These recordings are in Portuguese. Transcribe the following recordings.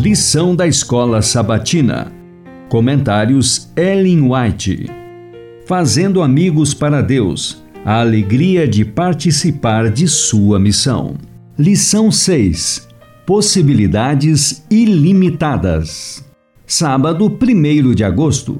Lição da Escola Sabatina. Comentários Ellen White. Fazendo amigos para Deus. A alegria de participar de sua missão. Lição 6. Possibilidades ilimitadas. Sábado, 1 de agosto.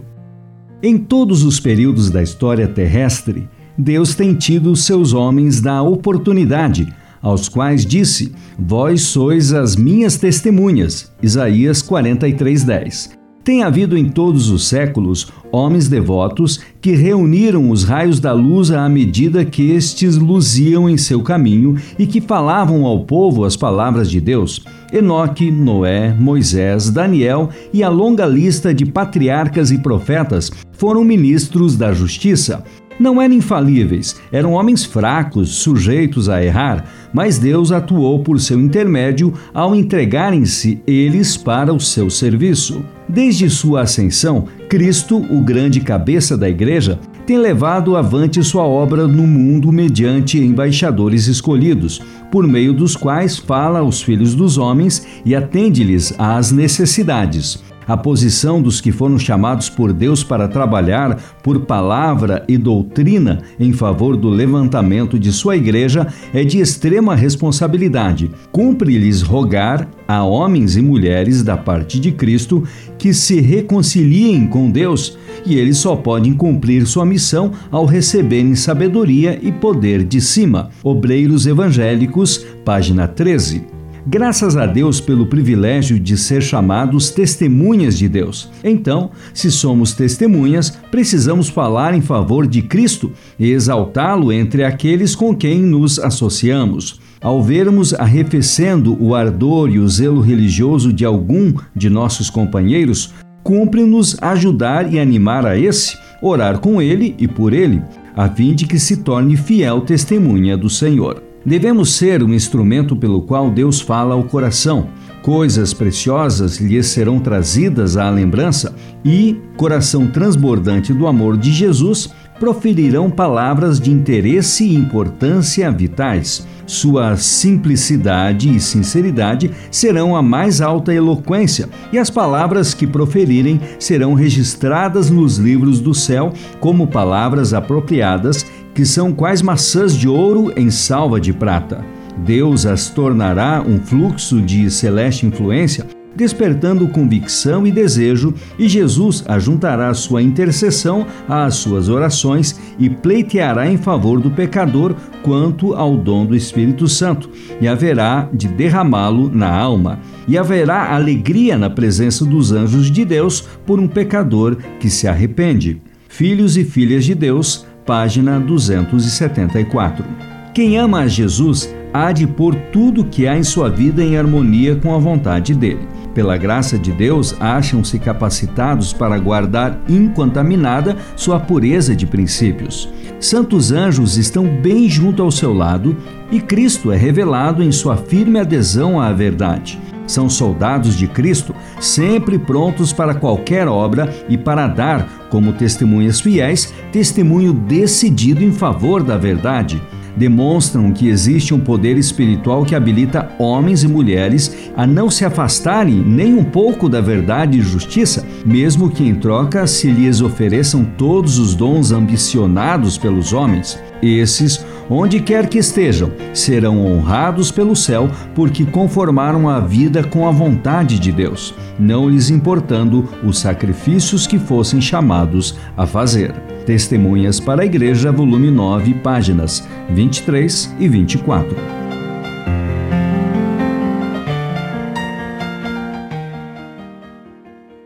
Em todos os períodos da história terrestre, Deus tem tido seus homens da oportunidade aos quais disse: Vós sois as minhas testemunhas. Isaías 43:10. Tem havido em todos os séculos homens devotos que reuniram os raios da luz à medida que estes luziam em seu caminho e que falavam ao povo as palavras de Deus. Enoque, Noé, Moisés, Daniel e a longa lista de patriarcas e profetas foram ministros da justiça não eram infalíveis, eram homens fracos, sujeitos a errar, mas Deus atuou por seu intermédio ao entregarem-se eles para o seu serviço. Desde sua ascensão, Cristo, o grande cabeça da igreja, tem levado avante sua obra no mundo mediante embaixadores escolhidos, por meio dos quais fala aos filhos dos homens e atende-lhes às necessidades. A posição dos que foram chamados por Deus para trabalhar por palavra e doutrina em favor do levantamento de sua igreja é de extrema responsabilidade. Cumpre-lhes rogar a homens e mulheres da parte de Cristo que se reconciliem com Deus, e eles só podem cumprir sua missão ao receberem sabedoria e poder de cima. Obreiros Evangélicos, página 13. Graças a Deus pelo privilégio de ser chamados testemunhas de Deus. Então, se somos testemunhas, precisamos falar em favor de Cristo e exaltá-lo entre aqueles com quem nos associamos. Ao vermos arrefecendo o ardor e o zelo religioso de algum de nossos companheiros, cumpre-nos ajudar e animar a esse, orar com ele e por ele, a fim de que se torne fiel testemunha do Senhor. Devemos ser um instrumento pelo qual Deus fala ao coração. Coisas preciosas lhes serão trazidas à lembrança e, coração transbordante do amor de Jesus, proferirão palavras de interesse e importância vitais. Sua simplicidade e sinceridade serão a mais alta eloquência, e as palavras que proferirem serão registradas nos livros do céu como palavras apropriadas que são quais maçãs de ouro em salva de prata. Deus as tornará um fluxo de celeste influência, despertando convicção e desejo, e Jesus ajuntará sua intercessão às suas orações e pleiteará em favor do pecador quanto ao dom do Espírito Santo, e haverá de derramá-lo na alma, e haverá alegria na presença dos anjos de Deus por um pecador que se arrepende. Filhos e filhas de Deus, página 274. Quem ama a Jesus há de pôr tudo que há em sua vida em harmonia com a vontade dele. Pela graça de Deus, acham-se capacitados para guardar incontaminada sua pureza de princípios. Santos anjos estão bem junto ao seu lado e Cristo é revelado em sua firme adesão à verdade são soldados de Cristo, sempre prontos para qualquer obra e para dar, como testemunhas fiéis, testemunho decidido em favor da verdade. Demonstram que existe um poder espiritual que habilita homens e mulheres a não se afastarem nem um pouco da verdade e justiça, mesmo que em troca se lhes ofereçam todos os dons ambicionados pelos homens. Esses, onde quer que estejam, serão honrados pelo céu porque conformaram a vida com a vontade de Deus, não lhes importando os sacrifícios que fossem chamados a fazer. Testemunhas para a Igreja, volume 9, páginas 23 e 24.